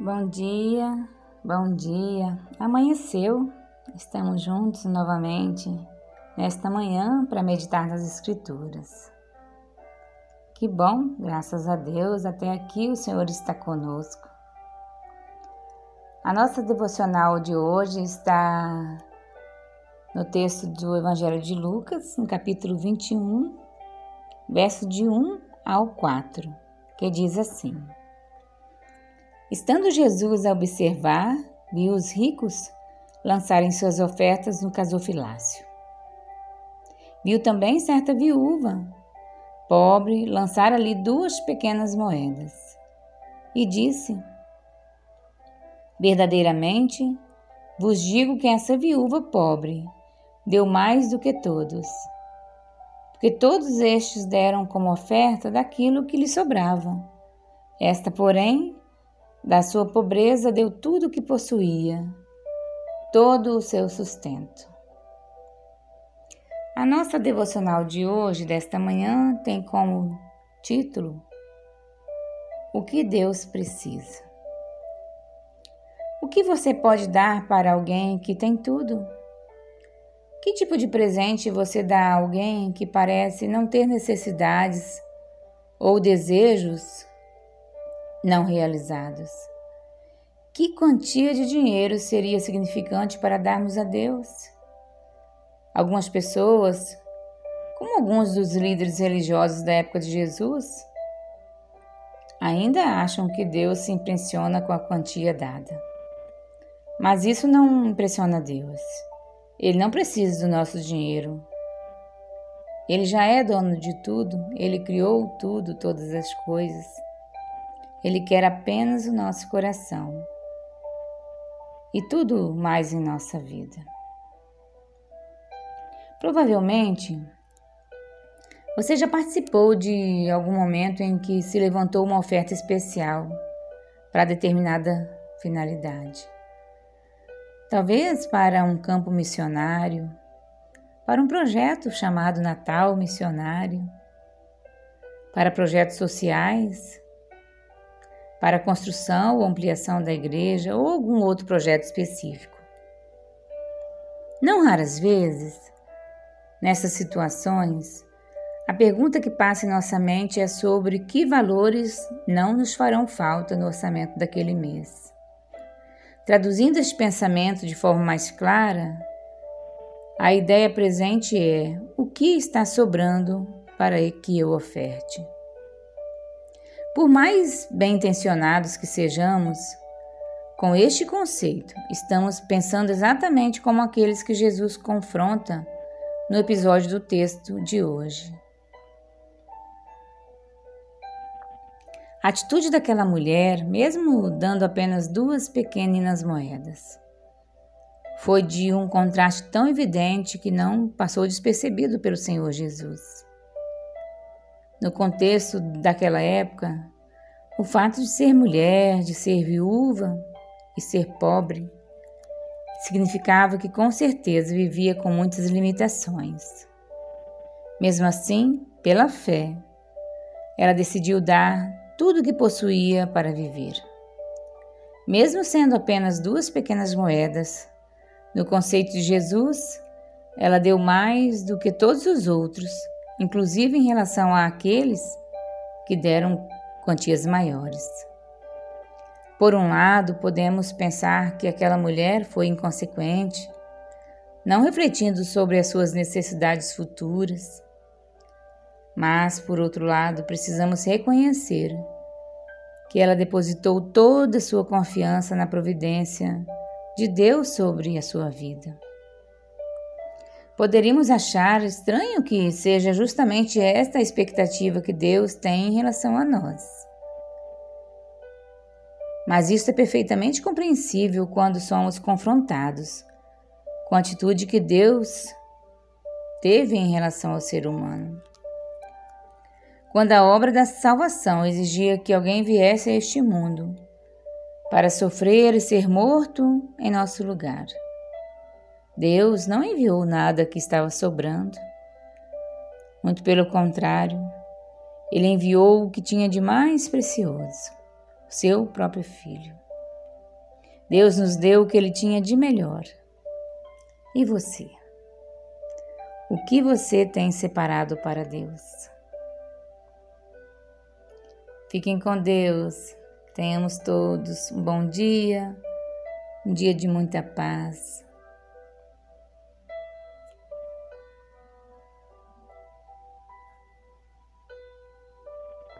Bom dia, bom dia. Amanheceu, estamos juntos novamente nesta manhã para meditar nas Escrituras. Que bom, graças a Deus, até aqui o Senhor está conosco. A nossa devocional de hoje está no texto do Evangelho de Lucas, no capítulo 21, verso de 1 ao 4, que diz assim. Estando Jesus a observar, viu os ricos lançarem suas ofertas no casofilácio. Viu também certa viúva, pobre, lançar ali duas pequenas moedas. E disse: Verdadeiramente vos digo que essa viúva pobre deu mais do que todos, porque todos estes deram como oferta daquilo que lhe sobrava. Esta, porém, da sua pobreza deu tudo o que possuía, todo o seu sustento. A nossa devocional de hoje, desta manhã, tem como título O que Deus precisa. O que você pode dar para alguém que tem tudo? Que tipo de presente você dá a alguém que parece não ter necessidades ou desejos não realizados. Que quantia de dinheiro seria significante para darmos a Deus? Algumas pessoas, como alguns dos líderes religiosos da época de Jesus, ainda acham que Deus se impressiona com a quantia dada. Mas isso não impressiona Deus. Ele não precisa do nosso dinheiro. Ele já é dono de tudo, ele criou tudo, todas as coisas. Ele quer apenas o nosso coração e tudo mais em nossa vida. Provavelmente, você já participou de algum momento em que se levantou uma oferta especial para determinada finalidade. Talvez para um campo missionário, para um projeto chamado Natal Missionário, para projetos sociais para a construção ou ampliação da igreja ou algum outro projeto específico. Não raras vezes, nessas situações, a pergunta que passa em nossa mente é sobre que valores não nos farão falta no orçamento daquele mês. Traduzindo este pensamento de forma mais clara, a ideia presente é o que está sobrando para que eu oferte. Por mais bem intencionados que sejamos, com este conceito, estamos pensando exatamente como aqueles que Jesus confronta no episódio do texto de hoje. A atitude daquela mulher, mesmo dando apenas duas pequeninas moedas, foi de um contraste tão evidente que não passou despercebido pelo Senhor Jesus. No contexto daquela época, o fato de ser mulher, de ser viúva e ser pobre significava que com certeza vivia com muitas limitações. Mesmo assim, pela fé, ela decidiu dar tudo o que possuía para viver. Mesmo sendo apenas duas pequenas moedas, no conceito de Jesus, ela deu mais do que todos os outros inclusive em relação àqueles que deram quantias maiores. Por um lado, podemos pensar que aquela mulher foi inconsequente, não refletindo sobre as suas necessidades futuras. Mas, por outro lado, precisamos reconhecer que ela depositou toda a sua confiança na providência de Deus sobre a sua vida. Poderíamos achar estranho que seja justamente esta a expectativa que Deus tem em relação a nós. Mas isso é perfeitamente compreensível quando somos confrontados com a atitude que Deus teve em relação ao ser humano. Quando a obra da salvação exigia que alguém viesse a este mundo para sofrer e ser morto em nosso lugar. Deus não enviou nada que estava sobrando. Muito pelo contrário, ele enviou o que tinha de mais precioso, seu próprio filho. Deus nos deu o que Ele tinha de melhor. E você? O que você tem separado para Deus? Fiquem com Deus. Tenhamos todos um bom dia, um dia de muita paz.